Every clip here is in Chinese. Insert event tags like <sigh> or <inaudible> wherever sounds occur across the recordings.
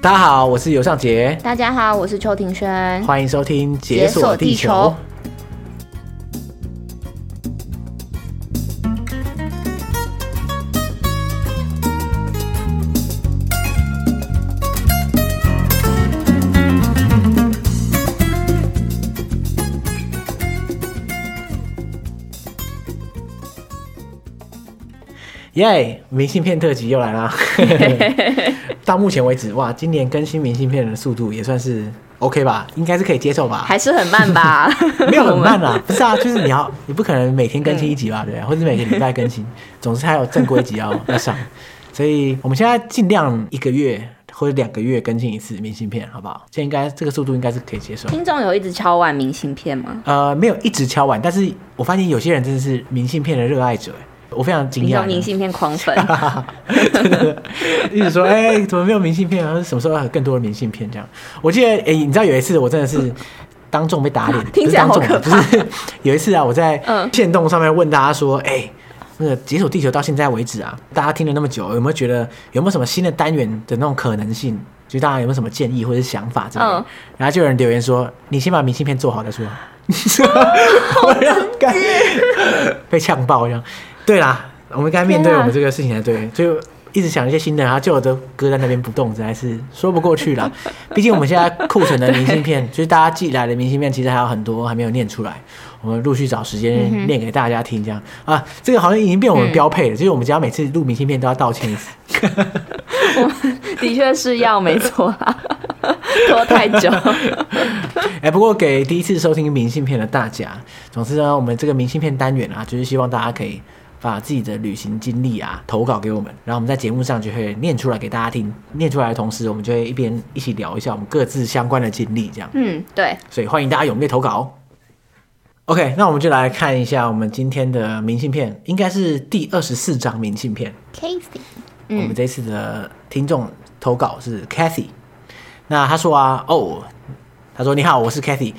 大家好，我是尤尚杰。大家好，我是邱庭轩。欢迎收听《解锁地球》。耶！明信片特辑又来啦！<laughs> 到目前为止，哇，今年更新明信片的速度也算是 OK 吧？应该是可以接受吧？还是很慢吧？<laughs> 没有很慢啦，<laughs> 不是啊，就是你要，你不可能每天更新一集吧？对，或者每个礼拜更新，总之还有正规集要要上。所以我们现在尽量一个月或者两个月更新一次明信片，好不好？现在应该这个速度应该是可以接受。听众有一直敲碗明信片吗？呃，没有一直敲碗，但是我发现有些人真的是明信片的热爱者。我非常惊讶，明信片狂粉，<laughs> 真的，一直说，哎、欸，怎么没有明信片啊？什么时候还有更多的明信片？这样，我记得，哎、欸，你知道有一次我真的是当众被打脸，<laughs> 听起来好可怕。就是有一次啊，我在限动上面问大家说，哎、欸，那个解锁地球到现在为止啊，大家听了那么久，有没有觉得有没有什么新的单元的那种可能性？就大家有没有什么建议或者想法之类的？嗯、然后就有人留言说，你先把明信片做好再说。<laughs> 我要干，被呛爆这样。对啦，我们应该面对我们这个事情才对，就一直想一些新的，然后旧的都搁在那边不动，实在是说不过去了。<laughs> 毕竟我们现在库存的明信片，<laughs> 就是大家寄来的明信片，其实还有很多还没有念出来，我们陆续找时间念给大家听，这样啊，这个好像已经变我们标配了，就是我们只要每次录明信片都要道歉一次。<laughs> 我们的确是要没错啦，拖太久。哎，不过给第一次收听明信片的大家，总之呢，我们这个明信片单元啊，就是希望大家可以。把自己的旅行经历啊投稿给我们，然后我们在节目上就会念出来给大家听。念出来的同时，我们就会一边一起聊一下我们各自相关的经历，这样。嗯，对。所以欢迎大家踊跃投稿。OK，那我们就来看一下我们今天的明信片，应该是第二十四张明信片。Kathy，我们这次的听众投稿是 Kathy。那他说啊，哦，他说你好，我是 Kathy，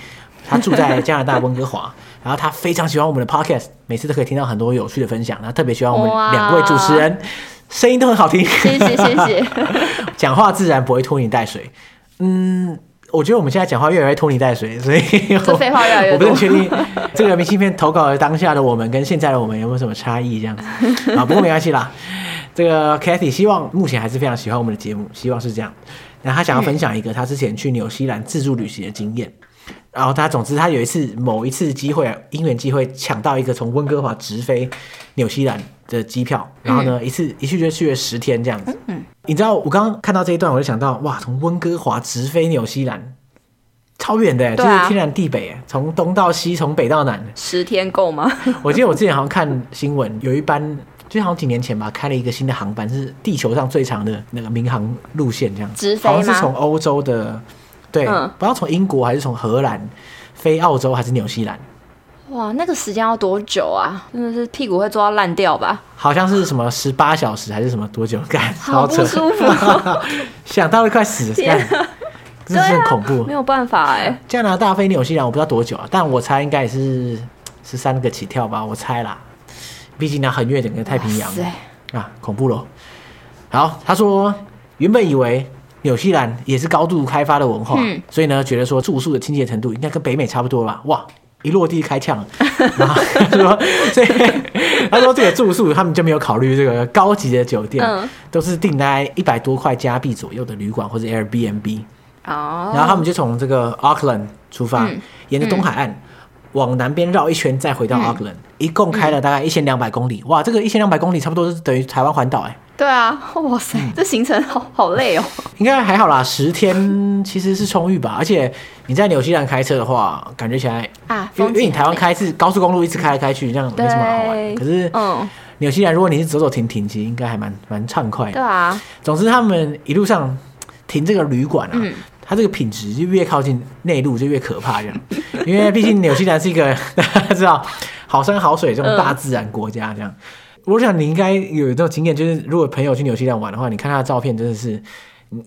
他住在加拿大温哥华。然后他非常喜欢我们的 podcast，每次都可以听到很多有趣的分享。他特别喜欢我们两位主持人，声音都很好听。谢谢谢谢，<laughs> 讲话自然不会拖泥带水。嗯，我觉得我们现在讲话越来越拖泥带水，所以这废话越来越多。我不能确定这个明信片投稿的当下的我们跟现在的我们有没有什么差异这样子 <laughs> 啊？不过没关系啦。这个 Kathy 希望目前还是非常喜欢我们的节目，希望是这样。那他想要分享一个他之前去纽西兰自助旅行的经验。然后他，总之他有一次某一次机会啊，因缘机会抢到一个从温哥华直飞纽西兰的机票，然后呢，一次一去就去了十天这样子。嗯，你知道我刚刚看到这一段，我就想到哇，从温哥华直飞纽西兰，超远的，就是天南地北，从东到西，从北到南，十天够吗？<laughs> 我记得我之前好像看新闻，有一班就好像几年前吧，开了一个新的航班，是地球上最长的那个民航路线，这样直飞？好像是从欧洲的。对，嗯、不知道从英国还是从荷兰飞澳洲还是纽西兰？哇，那个时间要多久啊？真的是屁股会坐到烂掉吧？好像是什么十八小时还是什么多久？干，好不舒服，<laughs> 想到会快死，干，真的是很恐怖，没有办法哎。加拿大飞纽西兰我不知道多久啊，但我猜应该也是十三个起跳吧，我猜啦。毕竟那，横越整个太平洋啊，恐怖咯。好，他说原本以为。纽西兰也是高度开发的文化，嗯、所以呢，觉得说住宿的清洁程度应该跟北美差不多吧？哇，一落地开呛，<laughs> 然后他说，<laughs> 所以他说这个住宿他们就没有考虑这个高级的酒店，嗯、都是订在一百多块加币左右的旅馆或者 Airbnb。哦，然后他们就从这个 Auckland 出发，嗯、沿着东海岸。嗯往南边绕一圈，再回到 Auckland，嗯、一共开了大概一千两百公里。嗯、哇，这个一千两百公里差不多是等于台湾环岛哎。对啊，哇塞，嗯、这行程好好累哦。<laughs> 应该还好啦，十天其实是充裕吧。而且你在纽西兰开车的话，感觉起来啊，因为因为你台湾开是高速公路一直开来开去，这样没什么好玩。可是，嗯，纽西兰如果你是走走停停，其实应该还蛮蛮畅快的。对啊。总之，他们一路上停这个旅馆啊。嗯它这个品质就越靠近内陆就越可怕，这样，<laughs> 因为毕竟纽西兰是一个大家 <laughs> 知道好山好水这种大自然国家，这样。我想你应该有这种经验，就是如果朋友去纽西兰玩的话，你看他的照片真的是，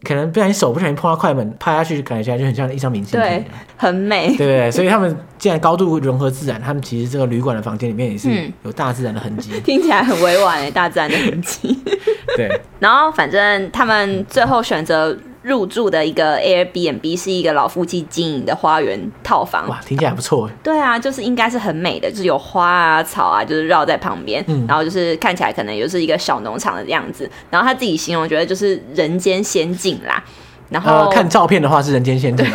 可能不小心手不小心碰到快门，拍下去感觉起来就很像一张明信片，对，很美，对？所以他们既然高度融合自然，他们其实这个旅馆的房间里面也是有大自然的痕迹，听起来很委婉诶，大自然的痕迹。<laughs> 对，然后反正他们最后选择。入住的一个 Airbnb 是一个老夫妻经营的花园套房。哇，听起来不错哎。对啊，就是应该是很美的，就是有花啊、草啊，就是绕在旁边，嗯、然后就是看起来可能就是一个小农场的样子。然后他自己形容，觉得就是人间仙境啦。然后、呃、看照片的话是人间仙境，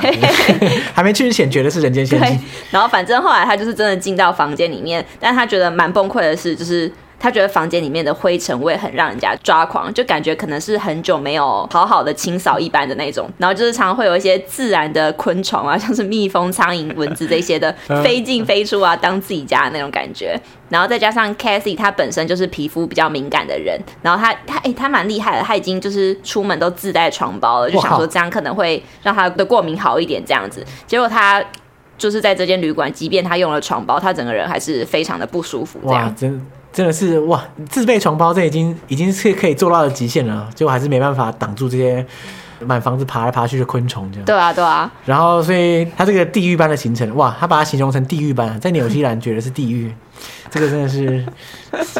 <laughs> 还没去之前觉得是人间仙境。然后反正后来他就是真的进到房间里面，但他觉得蛮崩溃的是，就是。他觉得房间里面的灰尘味很让人家抓狂，就感觉可能是很久没有好好的清扫一般的那种。然后就是常常会有一些自然的昆虫啊，像是蜜蜂、苍蝇、蚊子这些的 <laughs> 飞进飞出啊，当自己家的那种感觉。然后再加上 Cathy 她本身就是皮肤比较敏感的人，然后她她哎她蛮厉害的，她已经就是出门都自带床包了，就想说这样可能会让她的过敏好一点这样子。结果她就是在这间旅馆，即便他用了床包，他整个人还是非常的不舒服。这样真。真的是哇，自备床包这已经已经是可以做到的极限了，结果还是没办法挡住这些满房子爬来爬去的昆虫，这样。对啊，对啊。然后，所以他这个地狱般的行程，哇，他把它形容成地狱般，在纽西兰觉得是地狱，这个真的是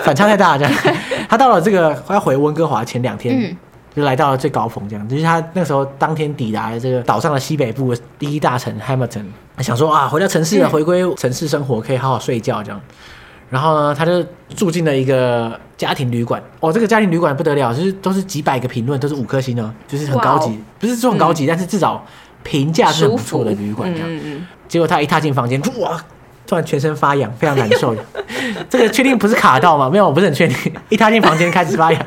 反差太大，这样。<laughs> 他到了这个要回温哥华前两天，嗯、就来到了最高峰，这样。就是他那时候当天抵达了这个岛上的西北部第一大城 Hamilton，想说啊，回到城市了，回归城市生活，可以好好睡觉这样。然后呢，他就住进了一个家庭旅馆。哦，这个家庭旅馆不得了，就是都是几百个评论，都是五颗星哦，就是很高级.不是说很高级，嗯、但是至少评价是很不错的旅馆这样。嗯嗯。结果他一踏进房间，哇，突然全身发痒，非常难受。<laughs> 这个确定不是卡到吗？没有，我不是很确定。<laughs> 一踏进房间开始发痒，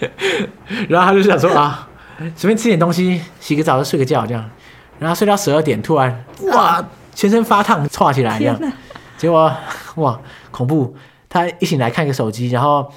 <laughs> 然后他就想说啊，随便吃点东西，洗个澡，就睡个觉这样。然后睡到十二点，突然哇，全身发烫，窜起来这样。结果 <laughs> 哇，恐怖！他一醒来看个手机，然后，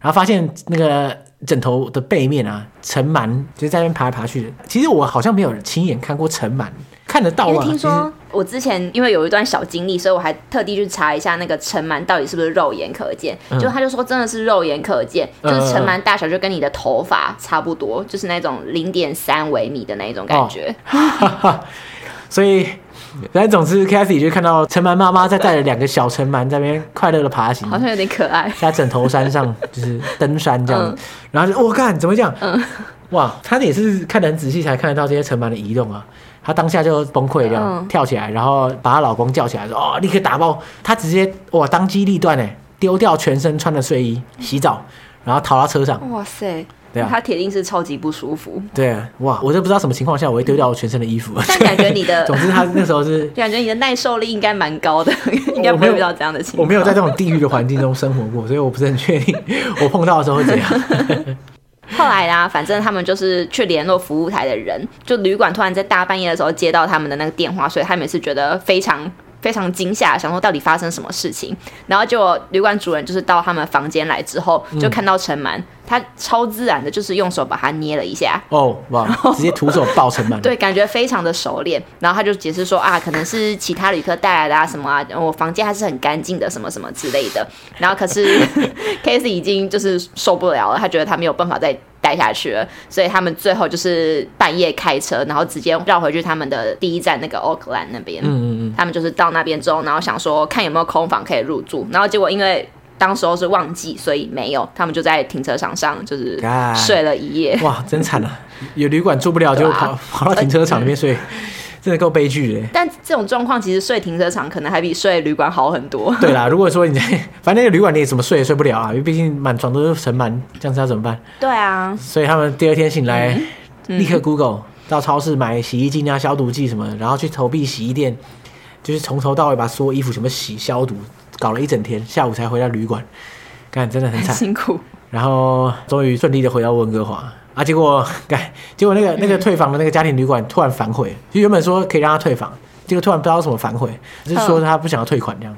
然后发现那个枕头的背面啊，尘螨就在那边爬来爬去的。其实我好像没有亲眼看过尘螨，看得到吗？听说我之前因为有一段小经历，所以我还特地去查一下那个尘螨到底是不是肉眼可见。嗯、就他就说真的是肉眼可见，就是尘螨大小就跟你的头发差不多，就是那种零点三微米的那种感觉。哦、<laughs> 所以。<laughs> 反正总之，Cathy 就看到尘螨妈妈在带着两个小尘螨在那边快乐的爬行，好像有点可爱，在枕头山上就是登山这样。嗯、然后就我看、哦、怎么讲？嗯、哇，他也是看得很仔细才看得到这些尘螨的移动啊。她当下就崩溃这样，嗯、跳起来，然后把她老公叫起来说：“哦，立刻打包。”她直接哇，当机立断哎，丢掉全身穿的睡衣，洗澡，然后逃到车上。哇塞！对啊，他铁定是超级不舒服。对啊，哇，我都不知道什么情况下我会丢掉我全身的衣服。但感觉你的，<laughs> 总之他那时候是 <laughs> 感觉你的耐受力应该蛮高的，<laughs> 应该不会遇到这样的情况。我没有在这种地狱的环境中生活过，所以我不是很确定我碰到的时候会怎样。后来啊，反正他们就是去联络服务台的人，就旅馆突然在大半夜的时候接到他们的那个电话，所以他们也是觉得非常。非常惊吓，想说到底发生什么事情，然后就旅馆主人就是到他们房间来之后，就看到尘螨，他超自然的，就是用手把它捏了一下，哦，哇，直接徒手抱尘螨，对，感觉非常的熟练。然后他就解释说啊，可能是其他旅客带来的啊，什么啊，我房间还是很干净的，什么什么之类的。然后可是 <laughs> Casey 已经就是受不了了，他觉得他没有办法再。待下去了，所以他们最后就是半夜开车，然后直接绕回去他们的第一站那个 Auckland 那边。嗯嗯嗯。他们就是到那边之后，然后想说看有没有空房可以入住，然后结果因为当时候是旺季，所以没有。他们就在停车场上就是睡了一夜。哇，真惨啊！有旅馆住不了，就跑、啊、跑到停车场那边 <laughs> 睡。真的够悲剧的，但这种状况其实睡停车场可能还比睡旅馆好很多。对啦，如果说你在，反正那个旅馆你也怎么睡也睡不了啊，因为毕竟满床都是尘螨，这样子要怎么办？对啊，所以他们第二天醒来，立刻 Google 到超市买洗衣精啊、消毒剂什么，然后去投币洗衣店，就是从头到尾把所有衣服全部洗消毒，搞了一整天，下午才回到旅馆，看真的很惨，辛苦。然后终于顺利的回到温哥华。啊！结果，改结果那个那个退房的那个家庭旅馆突然反悔，就原本说可以让他退房，结果突然不知道什么反悔，就是说他不想要退款这样。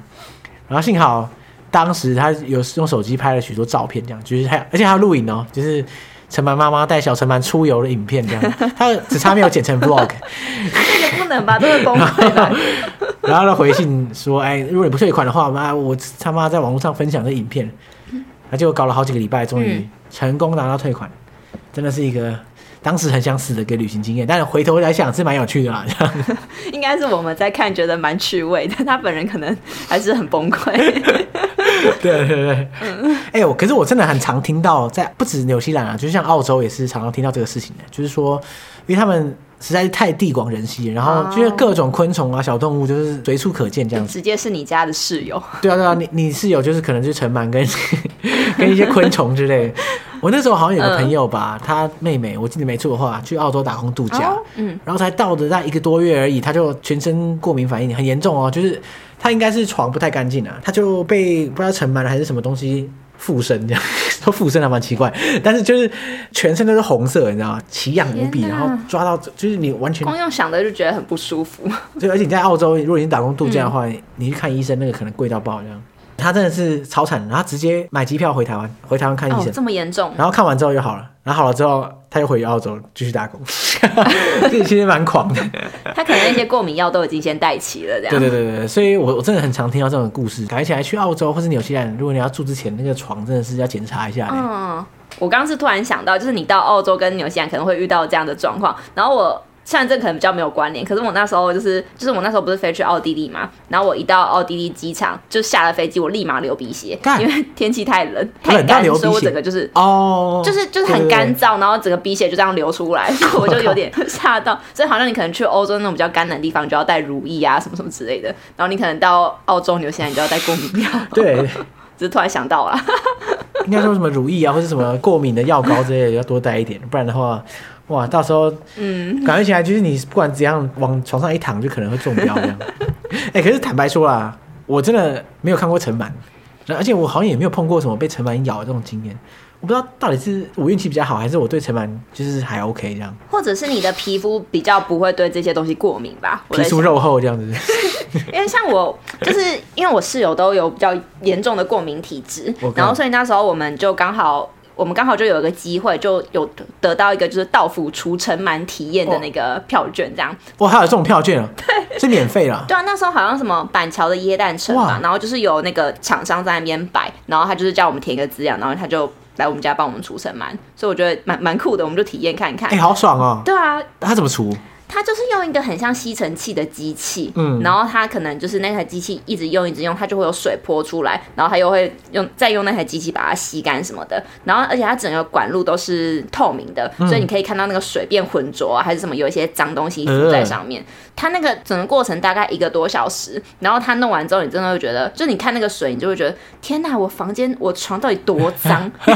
然后幸好当时他有用手机拍了许多照片，这样就是还而且还有录影哦，就是陈凡妈妈带小陈凡出游的影片这样，他只差没有剪成 vlog。这个不能吧？这个公开。然后他回信说：“哎，如果你不退款的话，妈，我他妈在网络上分享这影片。”他就搞了好几个礼拜，终于成功拿到退款。真的是一个当时很想死的一个旅行经验，但是回头来想是蛮有趣的啦。<laughs> 应该是我们在看觉得蛮趣味但，他本人可能还是很崩溃。<laughs> 对对对，嗯，哎，我可是我真的很常听到，在不止纽西兰啊，就像澳洲也是常常听到这个事情的，就是说，因为他们。实在是太地广人稀，然后就是各种昆虫啊、小动物，就是随处可见这样子。直接是你家的室友。<laughs> 对啊，对啊，你你室友就是可能就是尘螨跟 <laughs> 跟一些昆虫之类。我那时候好像有个朋友吧，嗯、他妹妹，我记得没错的话，去澳洲打工度假，哦、嗯，然后才到的那一个多月而已，他就全身过敏反应很严重哦，就是他应该是床不太干净啊，他就被不知道尘螨了还是什么东西。附身这样说 <laughs> 附身还蛮奇怪，但是就是全身都是红色，你知道吗？奇痒无比，然后抓到就是你完全光用想的就觉得很不舒服。<laughs> 对，而且你在澳洲，如果你打工度假的话，嗯、你去看医生，那个可能贵到爆这样。他真的是超惨，然后直接买机票回台湾，回台湾看医生，哦，这么严重。然后看完之后就好了，然后好了之后他又回澳洲继续打工，这 <laughs> 其实蛮狂的。他可能那些过敏药都已经先带齐了，这样。对对对对，所以我我真的很常听到这种故事。改起来去澳洲或是纽西兰，如果你要住之前，那个床真的是要检查一下。嗯，我刚刚是突然想到，就是你到澳洲跟纽西兰可能会遇到这样的状况，然后我。虽然这可能比较没有关联，可是我那时候就是就是我那时候不是飞去奥地利嘛，然后我一到奥地利机场就下了飞机，我立马流鼻血，因为天气太冷 <laughs> 太干，所以我整个就是哦，就是就是很干燥，然后整个鼻血就这样流出来，所 <laughs> 以我就有点 <laughs> 吓到。所以好像你可能去欧洲那种比较干冷的地方，就要带如意啊什么什么之类的，然后你可能到澳洲、纽西兰，你就要带过敏药。对，只是突然想到了，应该说什么乳液啊，或者什么过敏的药膏之类的，要多带一点，不然的话。哇，到时候，嗯，感觉起来就是你不管怎样往床上一躺，就可能会中标这样。哎、欸，可是坦白说啦，我真的没有看过尘螨，而且我好像也没有碰过什么被尘螨咬的这种经验。我不知道到底是我运气比较好，还是我对尘螨就是还 OK 这样。或者是你的皮肤比较不会对这些东西过敏吧？皮肤肉厚这样子。<laughs> 因为像我，就是因为我室友都有比较严重的过敏体质，然后所以那时候我们就刚好。我们刚好就有一个机会，就有得到一个就是到府除尘螨体验的那个票券，这样。哇，还有这种票券啊？对，是免费啦。对啊，那时候好像什么板桥的耶诞城嘛，然后就是有那个厂商在那边摆，然后他就是叫我们填一个资料，然后他就来我们家帮我们除尘螨，所以我觉得蛮蛮酷的，我们就体验看看。哎、欸，好爽哦！对啊，他怎么除？它就是用一个很像吸尘器的机器，嗯，然后它可能就是那台机器一直用一直用，它就会有水泼出来，然后它又会用再用那台机器把它吸干什么的，然后而且它整个管路都是透明的，嗯、所以你可以看到那个水变浑浊啊，还是什么有一些脏东西浮在上面。它、呃、那个整个过程大概一个多小时，然后它弄完之后，你真的会觉得，就你看那个水，你就会觉得天哪，我房间我床到底多脏？<laughs>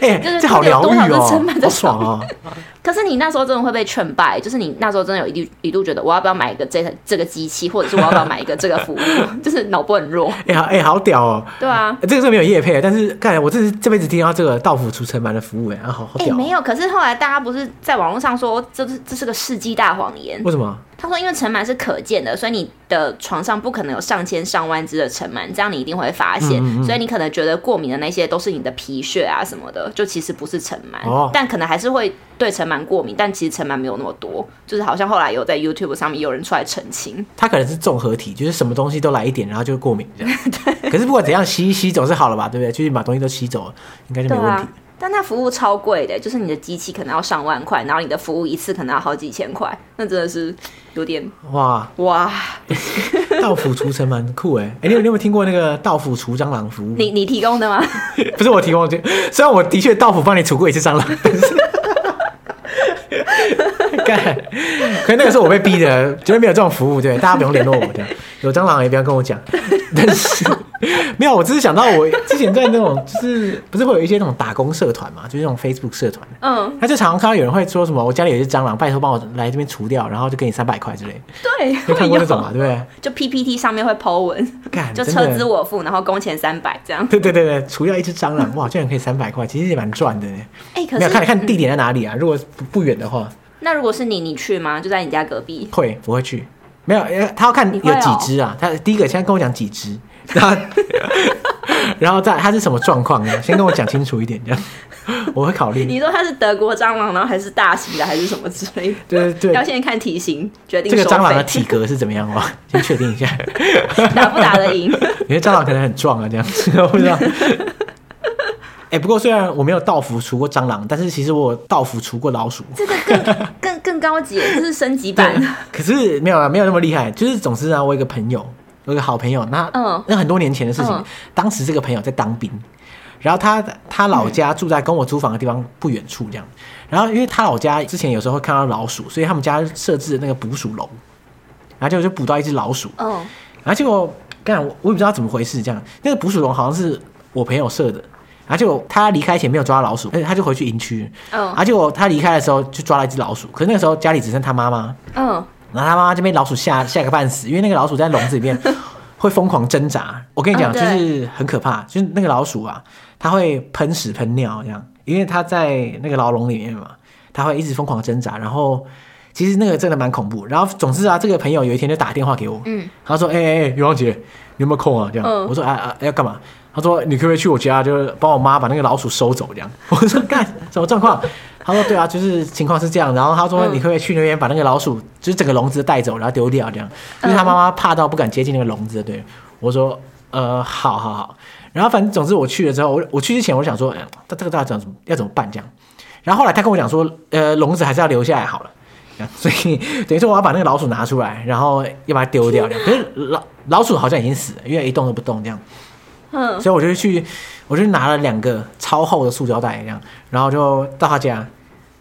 哎，就是这好疗愈哦，好爽啊！<laughs> 可是你那时候真的会被劝败，就是你那时候真的有一度一度觉得我要不要买一个这这个机器，或者是我要不要买一个这个服务，<laughs> 就是脑波很弱。哎呀，哎，好屌哦！对啊，这个是没有业配，但是看我这是这辈子听到这个到府除尘螨的服务，哎，好好屌。没有，可是后来大家不是在网络上说这是这是个世纪大谎言？为什么？他说：“因为尘螨是可见的，所以你的床上不可能有上千上万只的尘螨，这样你一定会发现。嗯嗯、所以你可能觉得过敏的那些都是你的皮屑啊什么的，就其实不是尘螨，哦、但可能还是会对尘螨过敏。但其实尘螨没有那么多，就是好像后来有在 YouTube 上面有人出来澄清，它可能是综合体，就是什么东西都来一点，然后就过敏这样。<laughs> 对可是不管怎样吸一吸总是好了吧，对不对？就是把东西都吸走了，应该就没问题。”但它服务超贵的，就是你的机器可能要上万块，然后你的服务一次可能要好几千块，那真的是有点哇哇！<laughs> 道府除尘蛮酷哎，哎、欸，你有你有没有听过那个道府除蟑螂服务？你你提供的吗？<laughs> 不是我提供的，虽然我的确道府帮你除过一次蟑螂，但是干，可是那个时候我被逼的，绝对没有这种服务，对，大家不用联络我这样，<laughs> 有蟑螂也不要跟我讲，但是。没有，我只是想到我之前在那种，就是不是会有一些那种打工社团嘛，就是那种 Facebook 社团，嗯，他就常常看到有人会说什么，我家里有只蟑螂，拜托帮我来这边除掉，然后就给你三百块之类。对，有看过那种嘛，对不对？就 PPT 上面会 po 文，干就车资我付，然后工钱三百这样。对对对对，除掉一只蟑螂，哇，竟然可以三百块，其实也蛮赚的呢。哎、欸，可是没有看看地点在哪里啊？如果不不远的话，那如果是你，你去吗？就在你家隔壁？会我会去？没有，他要看有几只啊？他第一个先跟我讲几只。<laughs> 然后，<laughs> 然后再他是什么状况呢？先跟我讲清楚一点，这样 <laughs> 我会考虑。你说他是德国蟑螂，然后还是大型的，还是什么之类的？对对对，要先看体型决定。这个蟑螂的体格是怎么样哦？先确定一下，打不打得赢？因为蟑螂可能很壮啊，这样子我不知道。哎、欸，不过虽然我没有到府除过蟑螂，但是其实我到府除过老鼠。这个更更更高级，这是升级版。可是没有啊，没有那么厉害。就是总之啊，我有一个朋友。有个好朋友，那嗯那很多年前的事情，嗯当时这个朋友在当兵，然后他他老家住在跟我租房的地方不远处这样，然后因为他老家之前有时候会看到老鼠，所以他们家设置的那个捕鼠笼，然后就就捕到一只老鼠，嗯然后结果干我我也不知道怎么回事，这样那个捕鼠笼好像是我朋友设的，然后结果他离开前没有抓到老鼠，而且他就回去营区，嗯然后结果他离开的时候就抓了一只老鼠，可是那个时候家里只剩他妈妈。嗯，然后他妈妈就被老鼠吓吓个半死，因为那个老鼠在笼子里面 <laughs> 会疯狂挣扎。我跟你讲，就是很可怕，就是那个老鼠啊，它会喷屎喷尿这样，因为它在那个牢笼里面嘛，它会一直疯狂挣扎。然后其实那个真的蛮恐怖。然后总之啊，这个朋友有一天就打电话给我，嗯，他说：“哎哎哎，余王姐，你有没有空啊？”这样，嗯我说：“啊啊，要干嘛？”他说：“你可不可以去我家，就是帮我妈把那个老鼠收走？”这样，<laughs> 我说：“干什么状况？”他说：“对啊，就是情况是这样。”然后他说：“嗯你可不可以去那边把那个老鼠，就是整个笼子带走，然后丢掉？这样，就是他妈妈怕到不敢接近那个笼子。”对，我说：“呃，好好好。”然后反正总之我去了之后，我我去之前我想说：“哎，他这个到底怎么要怎么办？”这样，然后后来他跟我讲说：“呃，笼子还是要留下来好了。”所以等于说我要把那个老鼠拿出来，然后要把它丢掉。可是老老鼠好像已经死了，因为一动都不动这样。嗯所以我就去，我就拿了两个超厚的塑胶袋，这样，然后就到他家，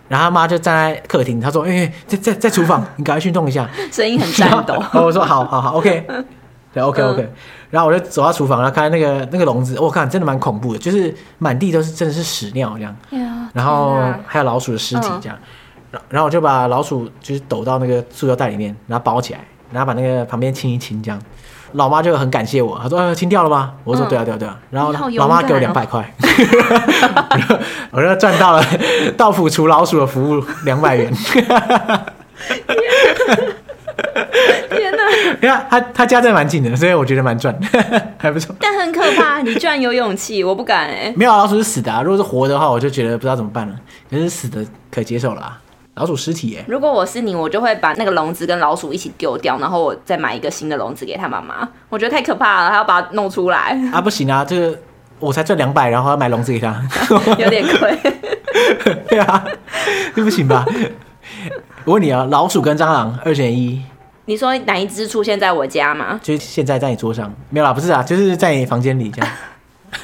然后他妈就站在客厅，他说：“哎、欸，在在在厨房，你赶快去弄一下。”声音很颤抖。<laughs> 然后我说：“好好好，OK，<laughs> 对，OK OK。嗯然后我就走到厨房，然后看那个那个笼子，我看真的蛮恐怖的，就是满地都是真的是屎尿这样，哎呀然后还有老鼠的尸体嗯这样，然然后我就把老鼠就是抖到那个塑胶袋里面，然后包起来，然后把那个旁边清一清这样。老妈就很感谢我，她说：“呃，清掉了吗？”我说：“嗯对啊，对啊，对啊。”然后老妈给我两百块，我就赚到了到府除老鼠的服务两百元。天哪！<laughs> 你看他他家真的蛮近的，所以我觉得蛮赚，<laughs> 还不错。但很可怕，你居然有勇气，我不敢哎。没有啊老鼠是死的啊，如果是活的话，我就觉得不知道怎么办了。可是死的可接受了啊，老鼠尸体耶。如果我是你，我就会把那个笼子跟老鼠一起丢掉，然后我再买一个新的笼子给他妈妈。我觉得太可怕了，还要把它弄出来，啊，不行啊，这个我才赚两百，然后要买笼子给他，<laughs> 有点亏。<laughs> 对啊，这不起吧？我问你啊，老鼠跟蟑螂二选一，你说哪一只出现在我家吗？就是现在在你桌上没有啦？不是啊，就是在你房间里这样。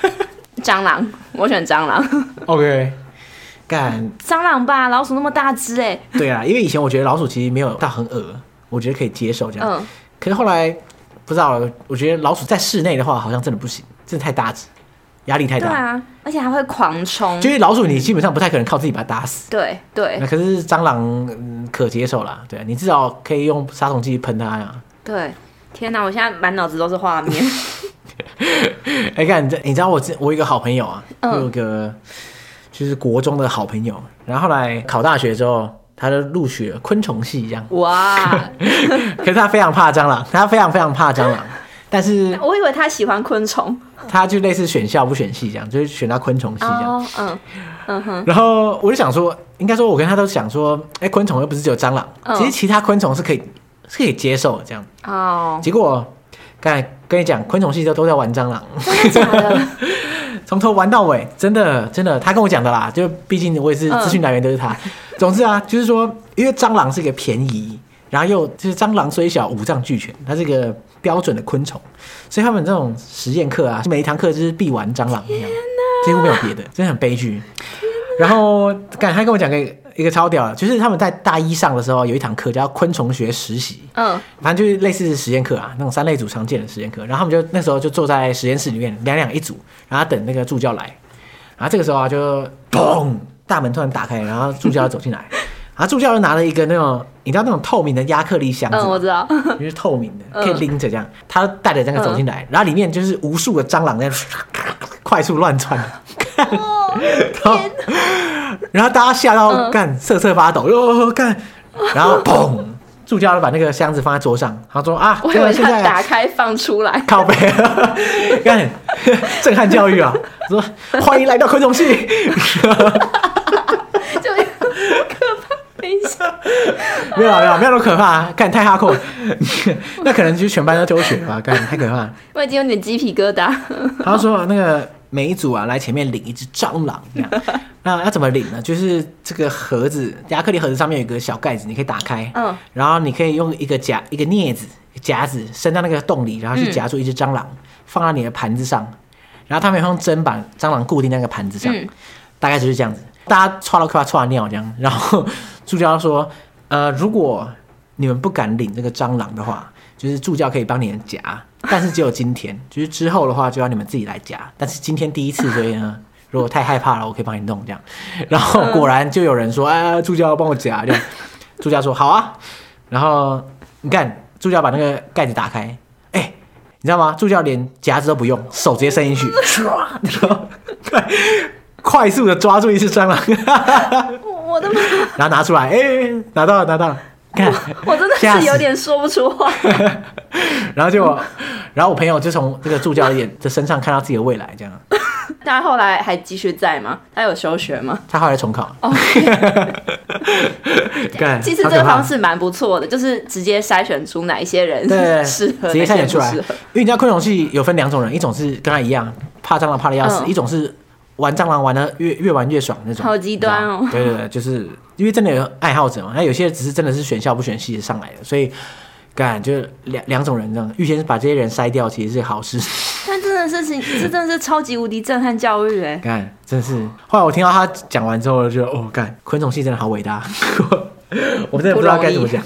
<laughs> 蟑螂，我选蟑螂。OK，干，蟑螂吧，老鼠那么大只哎。对啊，因为以前我觉得老鼠其实没有到很恶，我觉得可以接受这样。嗯，可是后来不知道，我觉得老鼠在室内的话，好像真的不行，真的太大只，压力太大。对啊，而且还会狂冲。就是老鼠，你基本上不太可能靠自己把它打死。对对那可是蟑螂、嗯、可接受啦，对啊，你至少可以用杀虫剂喷它呀。对，天哪！我现在满脑子都是画面。<laughs> 哎，看，你知你知道我我有一个好朋友啊，有个就是国中的好朋友，然后后来考大学之后，他就录取了昆虫系这样。哇，<laughs> 可是他非常怕蟑螂，他非常非常怕蟑螂，但是我以为他喜欢昆虫。他就类似选校不选系这样，就是选到昆虫系这样。哦，嗯嗯哼，然后我就想说，应该说，我跟他都想说，哎，昆虫又不是只有蟑螂，嗯其实其他昆虫是可以是可以接受的这样。哦，结果刚才跟你讲，昆虫系都都在玩蟑螂，真的假的？<laughs> 从头玩到尾，真的真的，他跟我讲的啦。就毕竟我也是资讯来源都是他。<laughs> 总之啊，就是说，因为蟑螂是一个便宜，然后又就是蟑螂虽小五脏俱全，它是一个标准的昆虫，所以他们这种实验课啊，每一堂课就是必玩蟑螂一样，几乎没有别的，真的很悲剧。然后，刚才他跟我讲个一个超屌的，就是他们在大一上的时候有一堂课叫昆虫学实习。嗯反正就是类似实验课啊，那种三类组常见的实验课。然后他们就那时候就坐在实验室里面，两两一组，然后等那个助教来。然后这个时候啊，就砰，大门突然打开，然后助教走进来。然后助教就拿了一个那种，你知道那种透明的亚克力箱子，嗯，我知道。<laughs> 就是透明的，嗯可以拎着这样。他带着这个走进来，然后里面就是无数的蟑螂在 <laughs> 快速乱窜。<laughs> 哦，然后，然后大家吓到嗯干瑟瑟发抖，哟干，然后砰，助教就把那个箱子放在桌上，他说啊，我以为在打开放出来。靠背，干震撼教育啊！说欢迎来到昆虫系，<laughs> 没有没有没有那么可怕，干太哈扣，<laughs> 那可能就全班都休学吧，干太可怕。我已经有点鸡皮疙瘩。他说那个每一组啊来前面领一只蟑螂，这样，那要怎么领呢？就是这个盒子，亚克力盒子上面有一个小盖子，你可以打开，嗯，然后你可以用一个夹一个镊子夹子伸到那个洞里，然后去夹住一只蟑螂，嗯、放到你的盘子上，然后他们用针把蟑螂固定在那个盘子上，嗯、大概就是这样子。大家唰了唰唰尿这样，然后助教说：“呃，如果你们不敢领这个蟑螂的话，就是助教可以帮你们夹，但是只有今天，就是之后的话就要你们自己来夹。但是今天第一次，所以呢，如果太害怕了，我可以帮你弄这样。然后果然就有人说：‘哎，助教帮我夹。’这样，助教说：‘好啊。’然后你看，助教把那个盖子打开，哎，你知道吗？助教连夹子都不用，手直接伸进去，唰，快速的抓住一只蟑螂，<laughs> 我的妈！然后拿出来，哎，拿到了，拿到了。看我，真的是有点说不出话。<laughs> 然后就，然后我朋友就从这个助教的眼的身上看到自己的未来，这样。<laughs> 他后来还继续在吗？他有休学吗？他后来重考。哦。其实这个方式蛮不错的，就是直接筛选出哪一些人适合，直接筛选出来。因为你知道昆虫系有分两种人，一种是跟他一样怕蟑螂怕的要死，嗯、一种是。玩蟑螂玩的越越玩越爽那种，好极端哦！对对对，<laughs> 就是因为真的有爱好者嘛，那有些只是真的是选校不选系上来的，所以干就两两种人这样。预先把这些人筛掉，其实是好事。<laughs> 但真的是，这真的是超级无敌震撼教育哎！干，真的是。后来我听到他讲完之后，就哦干，昆虫系真的好伟大，<laughs> 我真的不知道该怎么讲。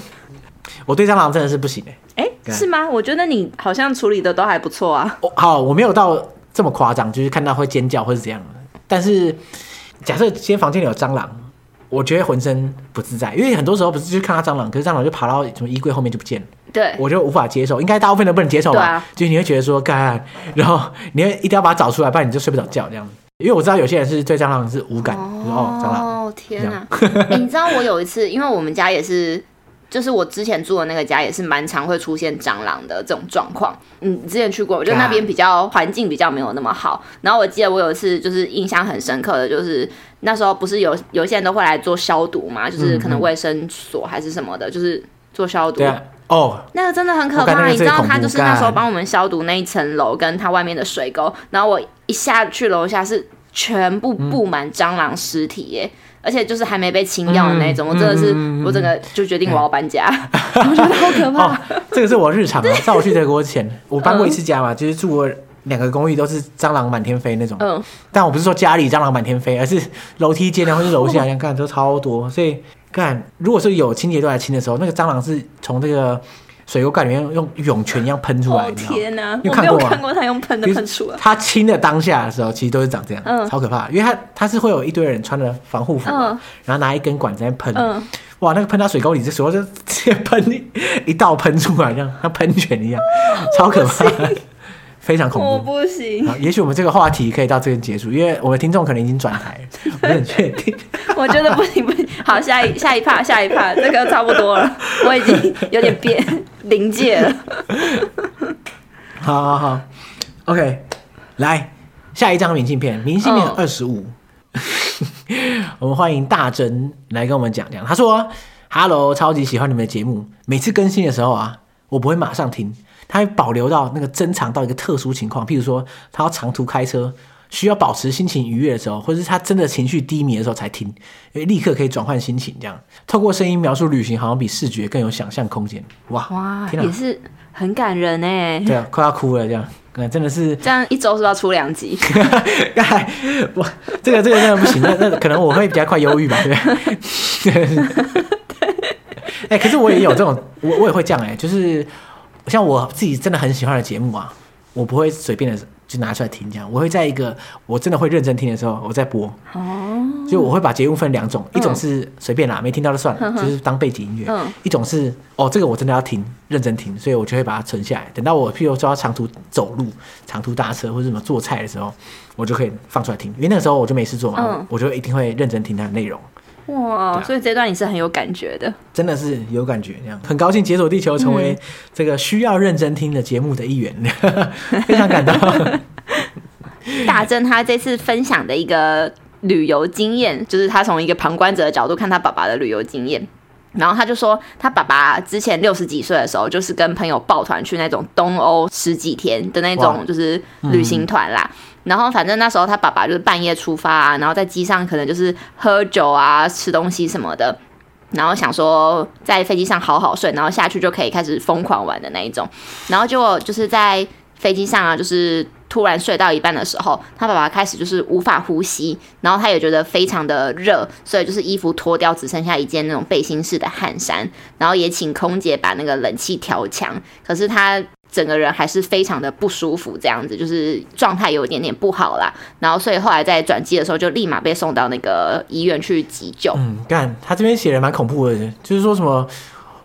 我对蟑螂真的是不行哎。是吗？我觉得你好像处理的都还不错啊。哦，好，我没有到这么夸张，就是看到会尖叫或是怎样。但是，假设今天房间里有蟑螂，我觉得浑身不自在，因为很多时候不是就看到蟑螂，可是蟑螂就爬到什么衣柜后面就不见了，对，我就无法接受，应该大部分都不能接受吧？啊、<laughs> 就是你会觉得说，干，然后你会一定要把它找出来，不然你就睡不着觉这样子。因为我知道有些人是对蟑螂是无感，哦，就是、哦，蟑螂，哦天哪、欸！你知道我有一次，因为我们家也是。就是我之前住的那个家也是蛮常会出现蟑螂的这种状况。嗯，之前去过，我觉得那边比较环境比较没有那么好。然后我记得我有一次就是印象很深刻的，就是那时候不是有有些人都会来做消毒嘛，就是可能卫生所还是什么的，就是做消毒。哦，那个真的很可怕。你知道他就是那时候帮我们消毒那一层楼跟他外面的水沟，然后我一下去楼下是全部布满蟑螂尸体耶。而且就是还没被清掉的那种，嗯、我真的是，嗯、我整个就决定我要搬家，嗯、<laughs> 我觉得好可怕。哦、这个是我日常啊，在我去德国前，我搬过一次家嘛，就是住过两个公寓，都是蟑螂满天飞那种。嗯，但我不是说家里蟑螂满天飞，而是楼梯间或是楼下，看都超多。所以看，如果是有清洁队来清的时候，那个蟑螂是从这个。水沟盖里面用涌泉一样喷出来，哦、天哪、啊！你有看过吗？我没有看过他用喷的喷出来。他亲的当下的时候，其实都是长这样，嗯、超可怕。因为他他是会有一堆人穿着防护服，嗯、然后拿一根管子在喷，嗯、哇，那个喷到水沟里，这时候就直接喷一道喷出来，这样像喷泉一样，超可怕。非常恐怖，我不行。好，也许我们这个话题可以到这边结束，因为我们听众可能已经转台，<laughs> 我不是很确定。我觉得不行不行。好，下一下一趴下一趴，这个差不多了，我已经有点变临界了。好好好，OK，来下一张明信片，明信片二十五。<laughs> 我们欢迎大真来跟我们讲讲。他说：“Hello，超级喜欢你们的节目，每次更新的时候啊，我不会马上听。”他会保留到那个珍藏到一个特殊情况，譬如说他要长途开车，需要保持心情愉悦的时候，或者是他真的情绪低迷的时候才听，因为立刻可以转换心情。这样透过声音描述旅行，好像比视觉更有想象空间。哇哇，天，也是很感人哎。对啊，快要哭了这样，真的是 <laughs> 这样一周是是要出两集？<laughs> 我，这个这个真的不行，那那可能我会比较快忧郁吧，对不 <laughs> 对？对。哎、欸，可是我也有这种，我我也会这样哎，就是。像我自己真的很喜欢的节目啊，我不会随便的就拿出来听这样，我会在一个我真的会认真听的时候，我再播。哦，就我会把节目分两种，一种是随便啦，没听到就算了，就是当背景音乐。嗯，一种是哦，这个我真的要听，认真听，所以我就会把它存下来。等到我譬如说要长途走路、长途搭车或者什么做菜的时候，我就可以放出来听，因为那个时候我就没事做嘛，我就一定会认真听它的内容。哇，啊、所以这段你是很有感觉的，真的是有感觉，这样。很高兴解锁地球成为这个需要认真听的节目的一员，嗯、<laughs> 非常感动。大珍他这次分享的一个旅游经验，就是他从一个旁观者的角度看他爸爸的旅游经验，然后他就说他爸爸之前六十几岁的时候，就是跟朋友抱团去那种东欧十几天的那种就是旅行团啦。然后反正那时候他爸爸就是半夜出发啊，然后在机上可能就是喝酒啊、吃东西什么的。然后想说在飞机上好好睡，然后下去就可以开始疯狂玩的那一种。然后结果就是在飞机上啊，就是突然睡到一半的时候，他爸爸开始就是无法呼吸，然后他也觉得非常的热，所以就是衣服脱掉，只剩下一件那种背心式的汗衫，然后也请空姐把那个冷气调强，可是他。整个人还是非常的不舒服，这样子就是状态有一点点不好啦。然后所以后来在转机的时候，就立马被送到那个医院去急救。嗯，干，他这边写的蛮恐怖的，就是说什么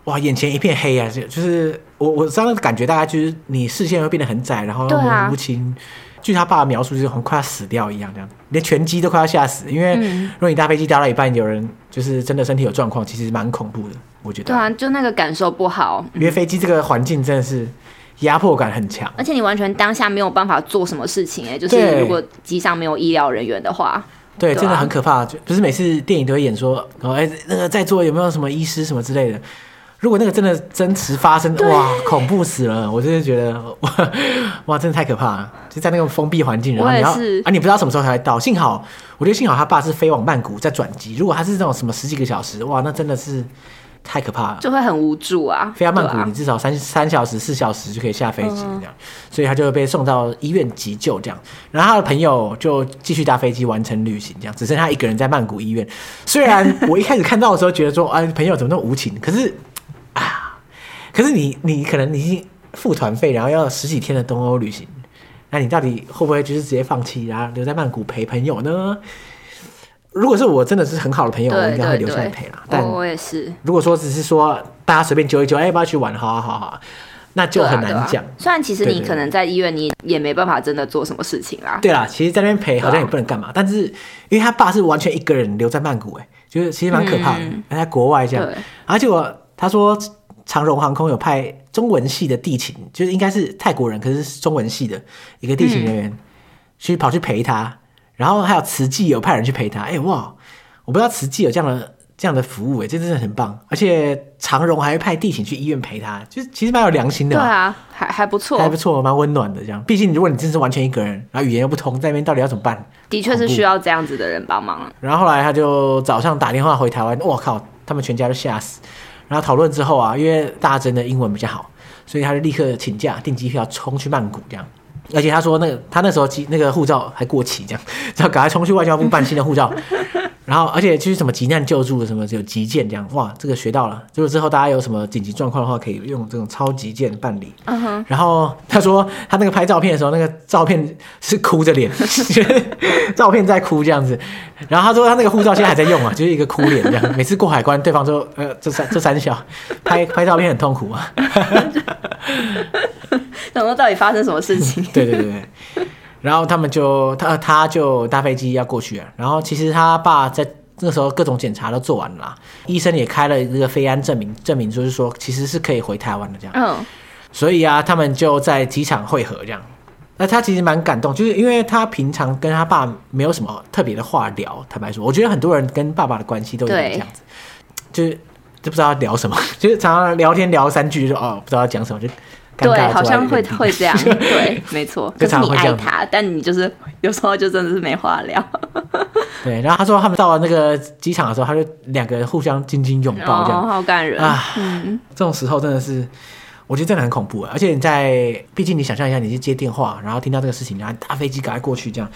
哇，眼前一片黑啊，就就是我我知道那个感觉，大概就是你视线会变得很窄，然后模糊不清。据他爸的描述，就是很快要死掉一样，这样连拳击都快要吓死。因为如果你搭飞机搭到一半，有人就是真的身体有状况，其实蛮恐怖的，我觉得。对啊，就那个感受不好，因为飞机这个环境真的是。压迫感很强，而且你完全当下没有办法做什么事情哎、欸，就是如果机上没有医疗人员的话，对，真的很可怕。就不是每次电影都会演说，哦，哎，那个在座有没有什么医师什么之类的？如果那个真的真实发生，哇，恐怖死了！我真的觉得，哇，<laughs> 哇，真的太可怕了。就在那个封闭环境，然后你要啊，你不知道什么时候才会到。幸好，我觉得幸好他爸是飞往曼谷再转机。如果他是这种什么十几个小时，哇，那真的是。太可怕了，就会很无助啊！飞到曼谷，你至少三三小时、四小时就可以下飞机，这样，所以他就被送到医院急救，这样。然后他的朋友就继续搭飞机完成旅行，这样，只剩他一个人在曼谷医院。虽然我一开始看到的时候觉得说，啊，<laughs> 朋友怎么那么无情？可是啊，可是你你可能你已经付团费，然后要十几天的东欧旅行，那你到底会不会就是直接放弃，然后留在曼谷陪朋友呢？如果是我真的是很好的朋友，我应该会留下来陪啦。但我也是。如果说只是说大家随便揪一揪，哎，要不要去玩？好好，好啊，好啊，那就很难讲。虽然其实你可能在医院，你也没办法真的做什么事情啦。对啦，其实在那边陪好像也不能干嘛。但是因为他爸是完全一个人留在曼谷，哎，就是其实蛮可怕的，在国外这样。而且我他说长荣航空有派中文系的地勤，就是应该是泰国人，可是是中文系的一个地勤人员，去跑去陪他。然后还有慈济有派人去陪他，哎哇，我不知道慈济有这样的这样的服务，哎，这真的很棒。而且长荣还会派地勤去医院陪他，就是其实蛮有良心的。对啊，还还不错，还不错，蛮温暖的这样。毕竟如果你真是完全一个人，然后语言又不通，在那边到底要怎么办？的确是需要这样子的人帮忙。然后后来他就早上打电话回台湾，我靠，他们全家都吓死。然后讨论之后啊，因为大真的英文比较好，所以他就立刻请假订机票冲去曼谷这样。而且他说，那个他那时候机那个护照还过期，这样，<laughs> 就赶快冲去外交部办新的护照。然后，而且就是什么急难救助的什么，有急件这样，哇，这个学到了。如果之后大家有什么紧急状况的话，可以用这种超急件办理。Uh huh. 然后他说，他那个拍照片的时候，那个照片是哭着脸，照片在哭这样子。然后他说，他那个护照现在还在用啊，就是一个哭脸这样。每次过海关，对方说，呃，这三这三小拍拍照片很痛苦啊。<laughs> 想说到底发生什么事情？对对对对。然后他们就他他就搭飞机要过去了。然后其实他爸在那时候各种检查都做完了啦，医生也开了一个飞安证明，证明就是说其实是可以回台湾的这样。嗯。所以啊，他们就在机场会合这样。那他其实蛮感动，就是因为他平常跟他爸没有什么特别的话聊。坦白说，我觉得很多人跟爸爸的关系都有点这样子，就是就不知道要聊什么，<laughs> 就是常常聊天聊三句就哦不知道要讲什么就。对，好像会会这样，<laughs> 对，没错。可是你爱他，但你就是有时候就真的是没话聊。<laughs> 对，然后他说他们到了那个机场的时候，他就两个人互相紧紧拥抱，这样、哦、好感人啊。嗯、这种时候真的是，我觉得真的很恐怖。而且你在，毕竟你想象一下，你去接电话，然后听到这个事情，然后搭飞机赶快过去，这样，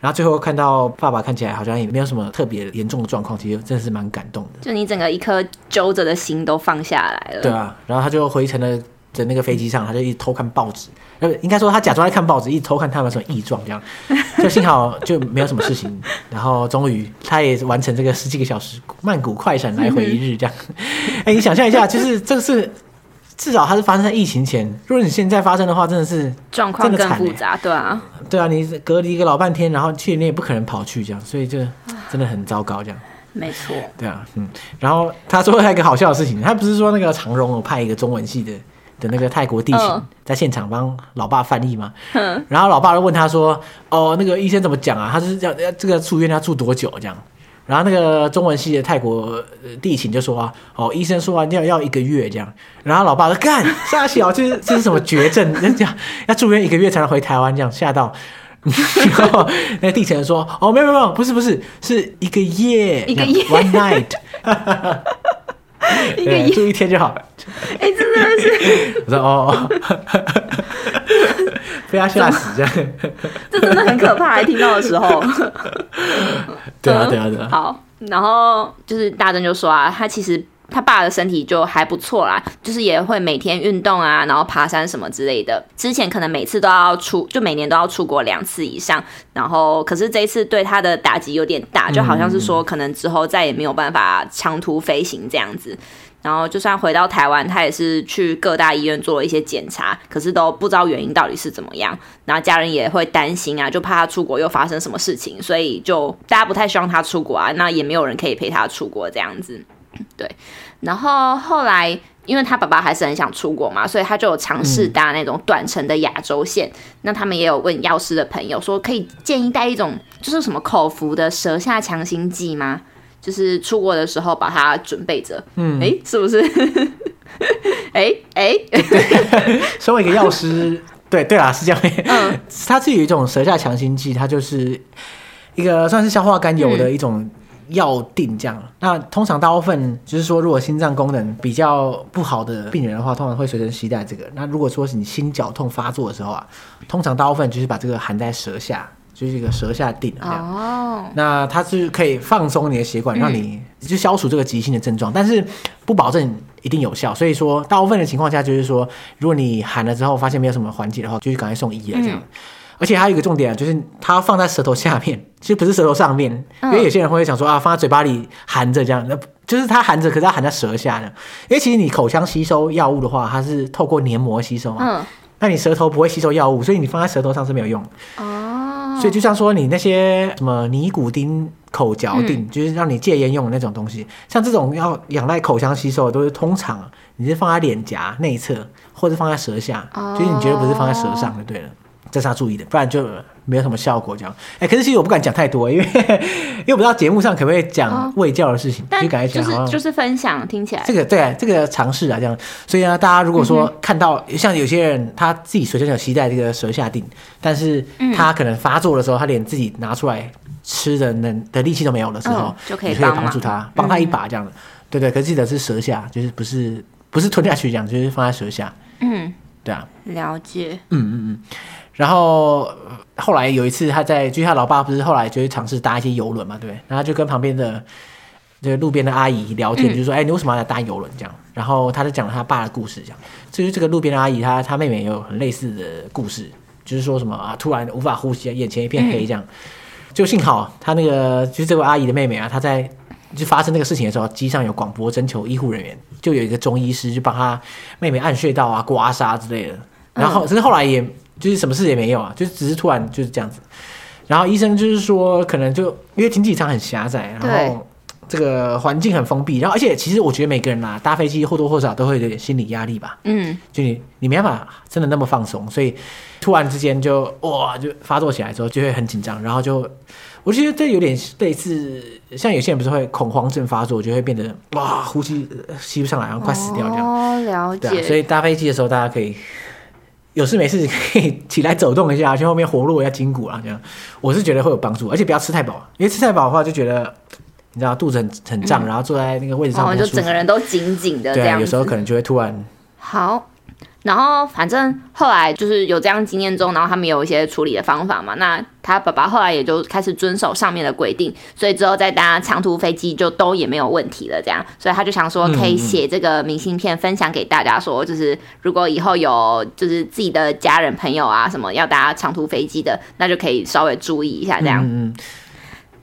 然后最后看到爸爸看起来好像也没有什么特别严重的状况，其实真的是蛮感动的。就你整个一颗揪着的心都放下来了。对啊，然后他就回程了。在那个飞机上，他就一直偷看报纸，呃，应该说他假装在看报纸，一直偷看他们什么异状，这样，<laughs> 就幸好就没有什么事情。然后终于他也完成这个十几个小时曼谷快闪来回一日，这样。<laughs> 哎、欸，你想象一下，就是这个是至少它是发生在疫情前，如果你现在发生的话，真的是状况更复杂，对啊，对啊，你隔离一个老半天，然后去你也不可能跑去这样，所以就真的很糟糕，这样。没错，对啊，嗯。然后他说还有一个好笑的事情，他不是说那个长荣有派一个中文系的。的那个泰国地勤在现场帮老爸翻译嘛，嗯、然后老爸就问他说：“哦，那个医生怎么讲啊？他是要要这个住院要住多久这样？”然后那个中文系的泰国地勤就说：“啊，哦，医生说完要要一个月这样。”然后老爸说：“干，吓小，这 <laughs> 是这是什么绝症？人 <laughs> 家要住院一个月才能回台湾这样，吓到。” <laughs> 然后那个地勤说：“哦，没有没有没有，不是不是，是一个夜，一个夜，one night。”一个住一天就好了。<laughs> 哎、欸，真的是，<laughs> 我说哦，被他吓死这样，这真的很可怕。<laughs> 还听到的时候，对啊，对啊，对啊。好，然后就是大正就说啊，他其实。他爸的身体就还不错啦，就是也会每天运动啊，然后爬山什么之类的。之前可能每次都要出，就每年都要出国两次以上。然后，可是这一次对他的打击有点大，就好像是说，可能之后再也没有办法长途飞行这样子。然后，就算回到台湾，他也是去各大医院做了一些检查，可是都不知道原因到底是怎么样。然后家人也会担心啊，就怕他出国又发生什么事情，所以就大家不太希望他出国啊。那也没有人可以陪他出国这样子。对，然后后来，因为他爸爸还是很想出国嘛，所以他就有尝试搭那种短程的亚洲线。嗯、那他们也有问药师的朋友说，可以建议带一种就是什么口服的舌下强心剂吗？就是出国的时候把它准备着。嗯，哎，是不是？<laughs> 哎哎，<laughs> 身为一个药师，对对啊，是这样。嗯，它是有一种舌下强心剂，它就是一个算是消化甘油的一种。嗯药定这样，那通常大部分就是说，如果心脏功能比较不好的病人的话，通常会随身携带这个。那如果说是你心绞痛发作的时候啊，通常大部分就是把这个含在舌下，就是一个舌下定这样。哦。那它是可以放松你的血管，让你就消除这个急性的症状，嗯、但是不保证一定有效。所以说，大部分的情况下就是说，如果你喊了之后发现没有什么缓解的话，就去赶快送医了这样。嗯而且还有一个重点，就是它放在舌头下面，<laughs> 其实不是舌头上面，因为有些人会想说啊，放在嘴巴里含着这样，那就是它含着，可是它含在舌下的。因为其实你口腔吸收药物的话，它是透过黏膜吸收嘛，嗯，那你舌头不会吸收药物，所以你放在舌头上是没有用。哦，所以就像说你那些什么尼古丁口嚼定，嗯、就是让你戒烟用的那种东西，像这种要仰赖口腔吸收的，都是通常你是放在脸颊内侧，或者放在舌下，哦、就是你绝对不是放在舌上就对了。这是要注意的，不然就没有什么效果。这样，哎，可是其实我不敢讲太多，因为 <laughs> 因为我不知道节目上可不可以讲卫教的事情，就感觉就是就是分享，听起来这个对这个尝试啊，这样。所以呢，大家如果说看到像有些人他自己随身有携带这个舌下錠，但是他可能发作的时候，他连自己拿出来吃的能的力气都没有的时候，就可以帮助他，帮他一把这样的。对对，可是记得是舌下，就是不是不是吞下去这样，就是放在舌下。嗯，对啊，了解。嗯嗯嗯。然后后来有一次，他在就他老爸不是后来就会尝试搭一些游轮嘛，对？然后就跟旁边的这个路边的阿姨聊天，就说：“哎，你为什么要来搭游轮？”这样，然后他就讲了他爸的故事，这样。至于这个路边的阿姨，她她妹妹也有很类似的故事，就是说什么啊，突然无法呼吸，眼前一片黑，这样。就幸好他那个就是这位阿姨的妹妹啊，她在就发生那个事情的时候，机上有广播征求医护人员，就有一个中医师就帮他妹妹按穴道啊、刮痧之类的。然后，<laughs> 只是后来也。就是什么事也没有啊，就只是突然就是这样子，然后医生就是说，可能就因为经济舱很狭窄，然后这个环境很封闭，然后而且其实我觉得每个人啊搭飞机或多或少都会有点心理压力吧，嗯，就你你没办法真的那么放松，所以突然之间就哇就发作起来之后就会很紧张，然后就我觉得这有点类似，像有些人不是会恐慌症发作，就会变得哇呼吸吸不上来，然后快死掉这样，哦，了解，对啊，所以搭飞机的时候大家可以。有事没事可以起来走动一下，去后面活络一下筋骨啊，这样。我是觉得会有帮助，而且不要吃太饱，因为吃太饱的话就觉得你知道肚子很很胀，嗯、然后坐在那个位置上面，哦，就整个人都紧紧的这样，对，有时候可能就会突然好。然后反正后来就是有这样经验中，然后他们有一些处理的方法嘛。那他爸爸后来也就开始遵守上面的规定，所以之后再搭长途飞机就都也没有问题了。这样，所以他就想说可以写这个明信片分享给大家，说就是如果以后有就是自己的家人朋友啊什么要搭长途飞机的，那就可以稍微注意一下这样。嗯。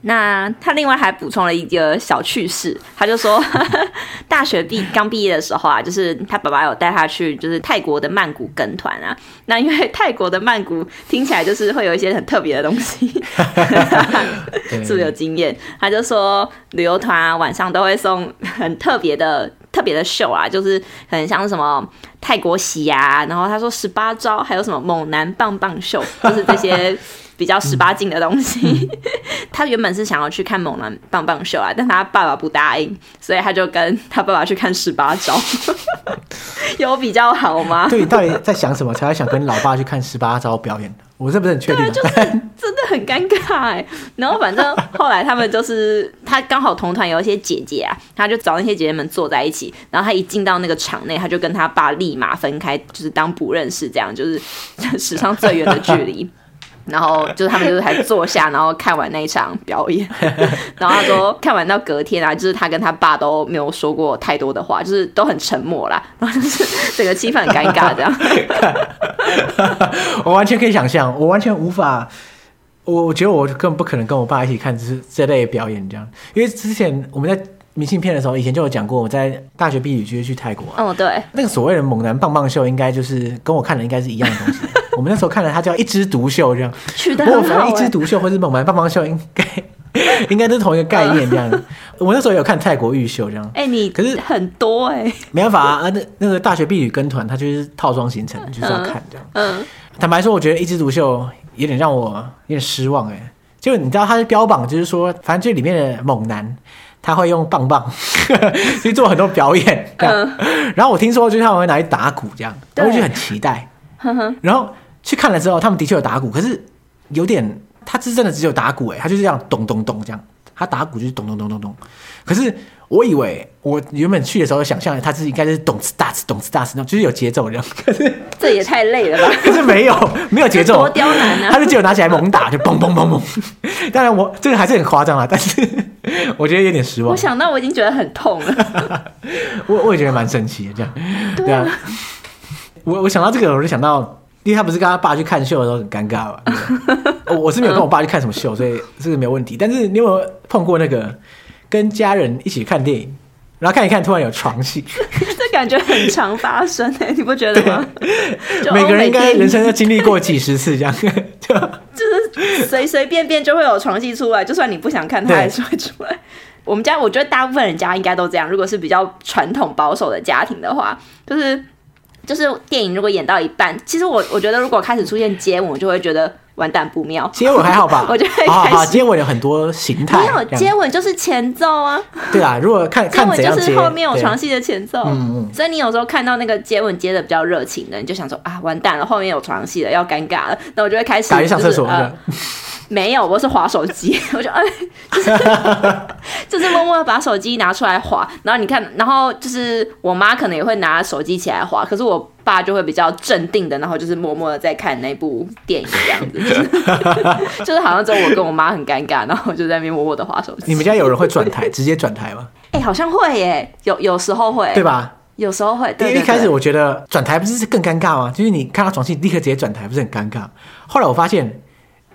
那他另外还补充了一个小趣事，他就说，<laughs> 大学毕刚毕业的时候啊，就是他爸爸有带他去，就是泰国的曼谷跟团啊。那因为泰国的曼谷听起来就是会有一些很特别的东西，<laughs> 是不是有经验？他就说旅游团啊，晚上都会送很特别的、特别的秀啊，就是很像什么泰国喜啊，然后他说十八招，还有什么猛男棒棒秀，就是这些。比较十八禁的东西。嗯、<laughs> 他原本是想要去看猛男棒棒秀啊，但他爸爸不答应，所以他就跟他爸爸去看十八招。<laughs> 有比较好吗？对，到底在想什么才会想跟老爸去看十八招表演？我是不是很确定？对，就是真的很尴尬哎。然后反正后来他们就是他刚好同团有一些姐姐啊，他就找那些姐姐们坐在一起。然后他一进到那个场内，他就跟他爸立马分开，就是当不认识这样，就是 <laughs> 史上最远的距离。然后就是他们就是还坐下，然后看完那一场表演。<laughs> 然后他说看完到隔天啊，就是他跟他爸都没有说过太多的话，就是都很沉默啦。然后就是整个气氛很尴尬这样。<laughs> 我完全可以想象，我完全无法，我我觉得我根本不可能跟我爸一起看这这类表演这样，因为之前我们在明信片的时候，以前就有讲过，我在大学毕业就是去泰国。哦，对，那个所谓的猛男棒棒秀，应该就是跟我看的应该是一样的东西。<laughs> 我们那时候看了，它叫一枝独秀这样，取得很好。反正一枝独秀或是猛男棒棒秀，应该 <laughs> 应该都是同一个概念这样。嗯、<laughs> 我那时候有看泰国玉秀这样。哎、欸，你可是很多哎、欸，没办法啊，那那个大学毕旅跟团，它就是套装行程，就是要看这样。嗯，坦白说，我觉得一枝独秀有点让我有点失望哎、欸。就你知道，它是标榜就是说，反正这里面的猛男。他会用棒棒去做很多表演，嗯、然后我听说就是他们会拿去打鼓这样，我就很期待。<laughs> 然后去看了之后，他们的确有打鼓，可是有点，他是真的只有打鼓哎，他就是这样咚咚咚这样，他打鼓就是咚咚咚咚咚。可是我以为我原本去的时候想象他是应该是咚次大次咚次大次那种，就是有节奏这样。可是这也太累了吧？可是没有没有节奏，多刁难啊！他就只有拿起来猛打，就嘣嘣嘣嘣。当然我这个还是很夸张啊，但是。我觉得有点失望。我想到我已经觉得很痛了。我我也觉得蛮神奇的，这样对啊。我我想到这个，我就想到，因为他不是跟他爸去看秀的时候很尴尬嘛。<laughs> 我我是没有跟我爸去看什么秀，所以这个没有问题。但是你有没有碰过那个跟家人一起看电影，然后看一看突然有床戏？<laughs> 这感觉很常发生哎，你不觉得吗？每个人应该人生都经历过几十次这样。<laughs> 就是随随便便就会有床戏出来，就算你不想看，它还是会出来。我们家我觉得大部分人家应该都这样。如果是比较传统保守的家庭的话，就是就是电影如果演到一半，其实我我觉得如果开始出现接吻，我就会觉得完蛋不妙。接吻还好吧？<laughs> 我就会开始、哦、接吻有很多形态。没有接吻就是前奏啊。对啊，如果看 <laughs> 看怎样接，就是后面有床戏的前奏。嗯嗯。所以你有时候看到那个接吻接的比较热情的，你就想说啊，完蛋了，后面有床戏了，要尴尬了。那我就会开始、就是、上厕所。呃没有，我是滑手机，<laughs> 我就哎，就 <laughs> 是就是默默的把手机拿出来滑，然后你看，然后就是我妈可能也会拿手机起来滑，可是我爸就会比较镇定的，然后就是默默的在看那部电影这样子，就是，就是好像只有我跟我妈很尴尬，然后我就在那边默默的划手机。你们家有人会转台，直接转台吗？哎、欸，好像会耶，有有时候会，对吧？有时候会，因为一开始我觉得转台不是更尴尬吗？就是你看到床戏立刻直接转台，不是很尴尬？后来我发现。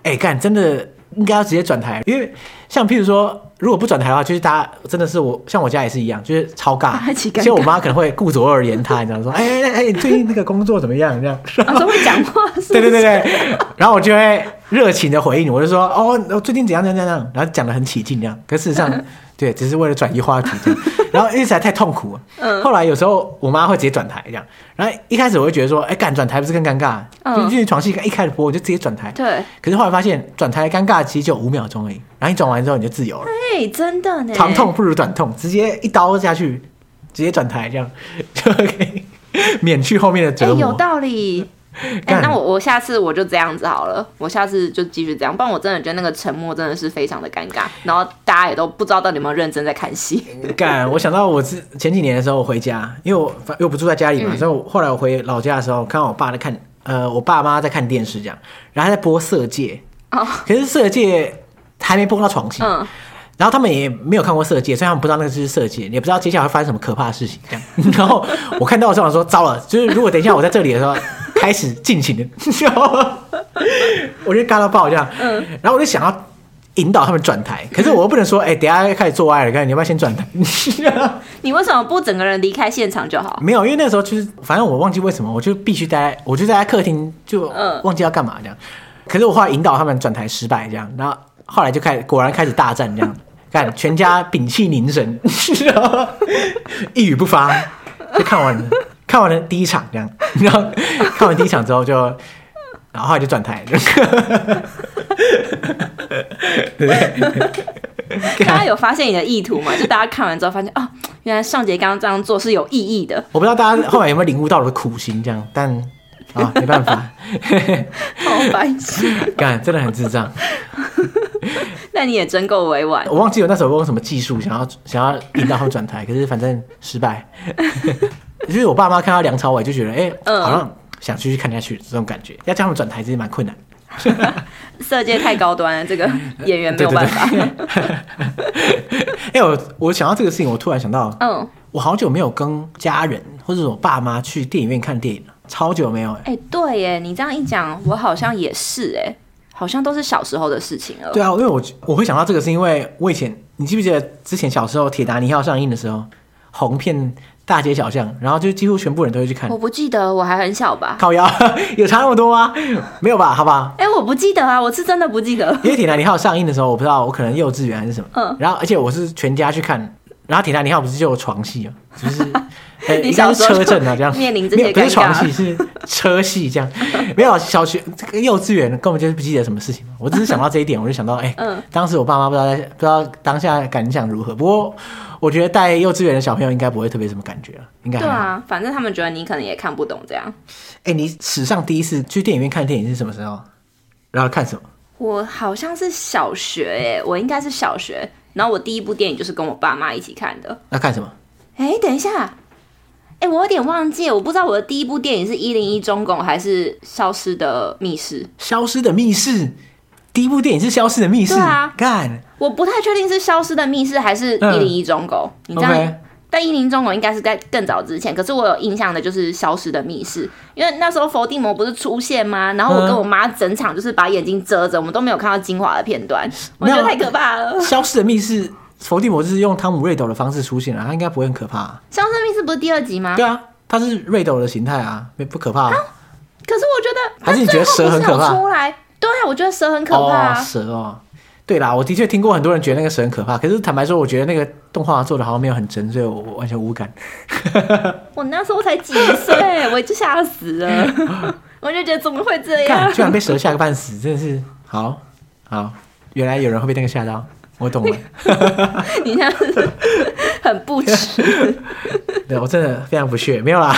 哎、欸，干真的应该要直接转台，因为像譬如说，如果不转台的话，就是大家真的是我，像我家也是一样，就是超尬。其实我妈可能会顾左右而言他，你知道说，哎哎哎，最近那个工作怎么样？这样，<laughs> 都会讲话是是？对对对对，然后我就会热情的回应，我就说，哦，我最近怎样怎样怎样，然后讲的很起劲这样，可事实上。对，只是为了转移话题这样，<laughs> 然后一直在太痛苦了。嗯。后来有时候我妈会直接转台这样，然后一开始我会觉得说，哎，干转台不是更尴尬？嗯。因为床戏一开始播我就直接转台。对。可是后来发现转台尴尬其实就五秒钟而已，然后你转完之后你就自由了。哎，真的呢。长痛不如短痛，直接一刀下去，直接转台这样 <laughs> 就可以免去后面的折磨。有道理。<laughs> 哎、欸，那我我下次我就这样子好了，我下次就继续这样，不然我真的觉得那个沉默真的是非常的尴尬，然后大家也都不知道到底有没有认真在看戏。<laughs> 干，我想到我是前几年的时候我回家，因为我又不住在家里嘛，嗯、所以我后来我回老家的时候，看到我爸在看，呃，我爸妈在看电视这样，然后他在播《色戒》，哦，可是《色戒》还没播到床戏，嗯，然后他们也没有看过《色戒》，所以他们不知道那个就是《色戒》，也不知道接下来会发生什么可怕的事情这样。<laughs> 然后我看到的时候我说，糟了，就是如果等一下我在这里的时候。开始尽情的，<laughs> 我就尬到爆这样，嗯，然后我就想要引导他们转台，可是我又不能说，哎、欸，等下开始做爱了，看你要不要先转台？<laughs> 你为什么不整个人离开现场就好？没有，因为那时候就是，反正我忘记为什么，我就必须待，我就在客厅，就忘记要干嘛这样。可是我后来引导他们转台失败，这样，然后后来就开始，果然开始大战这样，看全家屏气凝神，<laughs> 一语不发，就看完了。看完了第一场，这样，<laughs> 然后看完第一场之后就，然后后来就转台。<laughs> 对 <laughs> 大家有发现你的意图吗？就大家看完之后发现，哦，原来尚杰刚刚这样做是有意义的。我不知道大家后来有没有领悟到我的苦心，这样，但啊，没办法，好白痴，干，真的很智障。那你也真够委婉。我忘记我那时候用什么技术，想要想要引导他们转台，可是反正失败。因 <laughs> 为我爸妈看到梁朝伟就觉得，哎、欸，嗯、好像想继续看下去，这种感觉，要叫他们转台其实蛮困难。<laughs> 色阶太高端了，这个 <laughs> 演员没有办法。哎，我我想到这个事情，我突然想到，嗯，我好久没有跟家人或者我爸妈去电影院看电影了，超久没有。哎，哎，对耶，你这样一讲，我好像也是，哎，好像都是小时候的事情了。对啊，因为我我会想到这个，是因为我以前，你记不记得之前小时候《铁达尼号》上映的时候，红片。大街小巷，然后就几乎全部人都会去看。我不记得，我还很小吧？<laughs> 靠腰，有差那么多吗？<laughs> 没有吧？好吧。哎、欸，我不记得啊，我是真的不记得。因为《铁达尼号》上映的时候，我不知道，我可能幼稚园还是什么。嗯。然后，而且我是全家去看。然后《铁达尼号》不是就有床戏啊？就是，欸、<laughs> 你想车震啊，这样面临这些不是床戏，是车戏这样。没有小学这个幼稚园根本就是不记得什么事情。我只是想到这一点，我就想到，哎、欸，嗯，当时我爸妈不知道在不知道当下感想如何。不过。我觉得带幼稚园的小朋友应该不会特别什么感觉了，应该对啊，反正他们觉得你可能也看不懂这样。哎、欸，你史上第一次去电影院看电影是什么时候？然后看什么？我好像是小学，哎，我应该是小学。然后我第一部电影就是跟我爸妈一起看的。那看什么？哎、欸，等一下，哎，我有点忘记，我不知道我的第一部电影是《一零一中狗》还是《消失的密室》。消失的密室。第一部电影是《消失的密室》。对啊，干，我不太确定是《消失的密室》还是《一零一中狗》。你这样.但《一零一忠狗》应该是在更早之前。可是我有印象的就是《消失的密室》，因为那时候伏地魔不是出现吗？然后我跟我妈整场就是把眼睛遮着，我们都没有看到精华的片段。我觉得太可怕了。《消失的密室》，伏地魔就是用汤姆·瑞斗的方式出现了，他应该不会很可怕。《消失的密室》不是第二集吗？对啊，他是瑞斗的形态啊，不可怕啊。可是我觉得，还是你觉得蛇很可怕？出来。对啊，我觉得蛇很可怕啊。哦，蛇哦，对啦，我的确听过很多人觉得那个蛇很可怕。可是坦白说，我觉得那个动画做的好像没有很真，所以我完全无感。<laughs> 我那时候才几岁，我就吓死了。<laughs> 我就觉得怎么会这样？居然被蛇吓个半死，真的是好好。原来有人会被那个吓到，我懂了。<laughs> 你这样很不耻。对，我真的非常不屑，没有啦。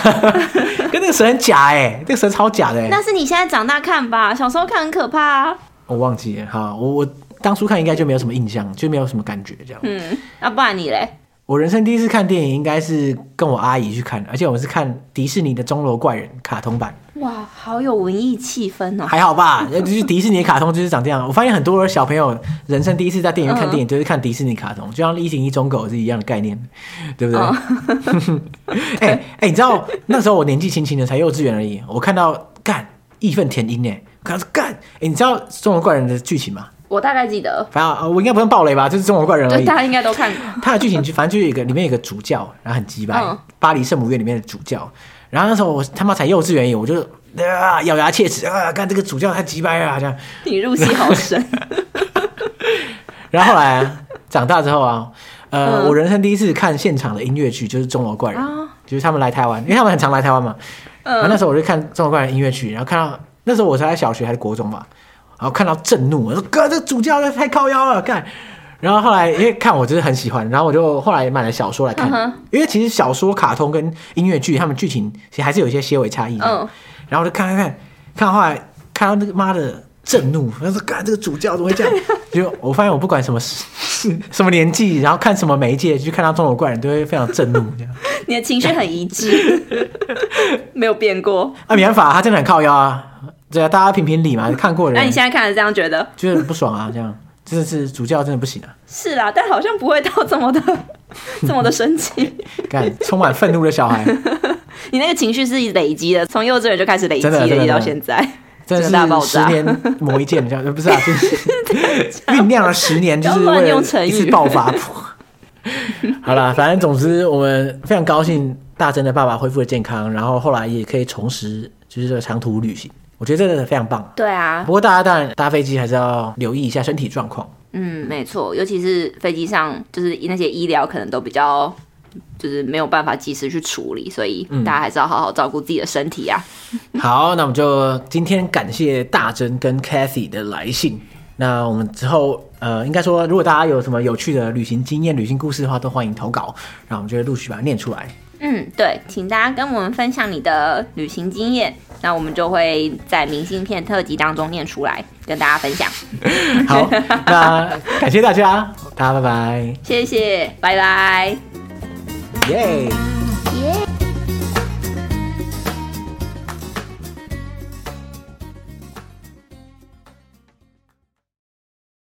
跟那个蛇很假哎、欸，那个蛇超假的、欸。那是你现在长大看吧，小时候看很可怕啊。我忘记了，好，我我当初看应该就没有什么印象，就没有什么感觉这样。嗯，那不然你嘞？我人生第一次看电影应该是跟我阿姨去看，而且我们是看迪士尼的《钟楼怪人》卡通版。哇，好有文艺气氛哦！还好吧，就是迪士尼的卡通就是长这样。我发现很多小朋友人生第一次在电影院看电影，就是看迪士尼卡通，就像一零一忠狗是一样的概念，对不对？哎 <laughs> 哎、欸欸，你知道那时候我年纪轻轻的，才幼稚园而已，我看到干义愤填膺哎，可是干哎，你知道《钟楼怪人》的剧情吗？我大概记得，反正我应该不用爆雷吧，就是《中国怪人》而已。大家应该都看过。他的剧情就 <laughs> 反正就有一个里面有一个主教，然后很鸡掰，嗯、巴黎圣母院里面的主教。然后那时候我他妈才幼稚园，我就啊咬牙切齿啊，看这个主教太鸡掰了，这样。你入戏好深。<laughs> 然后后来、啊、长大之后啊，呃，嗯、我人生第一次看现场的音乐剧就是《中国怪人》，啊、就是他们来台湾，因为他们很常来台湾嘛。嗯。然后那时候我就看《中国怪人》音乐剧，然后看到那时候我才在小学还是国中吧。然后看到震怒，我说哥，这主教太靠腰了，看。然后后来因为看我就是很喜欢，然后我就后来买了小说来看，uh huh. 因为其实小说、卡通跟音乐剧，他们剧情其实还是有一些些微差异的。Uh. 然后我就看看看，看到后来看到那个妈的震怒，我说干这个主教怎么会这样？就我发现我不管什么 <laughs> 什么年纪，然后看什么媒介，就看到钟楼怪人都会非常震怒这样。<laughs> 你的情绪很一致，没有变过。啊，没办法，他真的很靠腰啊。对啊，大家评评理嘛，<laughs> 看过人。那你现在看了这样觉得？觉得不爽啊，这样真的是主教真的不行啊。是啦，但好像不会到这么的 <laughs> 这么的生气。干，充满愤怒的小孩。<laughs> 你那个情绪是累积的，从幼稚园就开始累积，累积到现在，真的是大爆炸。十年磨一剑，这样不是啊？就是酝酿了十年，就是为了一次爆发。好了，反正总之我们非常高兴，大真的爸爸恢复了健康，然后后来也可以重拾就是这个长途旅行。我觉得真的非常棒。对啊，不过大家当然搭飞机还是要留意一下身体状况。嗯，没错，尤其是飞机上，就是那些医疗可能都比较就是没有办法及时去处理，所以大家还是要好好照顾自己的身体啊。嗯、<laughs> 好，那我们就今天感谢大珍跟 Cathy 的来信。那我们之后呃，应该说，如果大家有什么有趣的旅行经验、旅行故事的话，都欢迎投稿，然后我们就会陆续把它念出来。嗯，对，请大家跟我们分享你的旅行经验，那我们就会在明信片特辑当中念出来，跟大家分享。<laughs> 好，那感谢大家，大家拜拜，谢谢，拜拜，耶。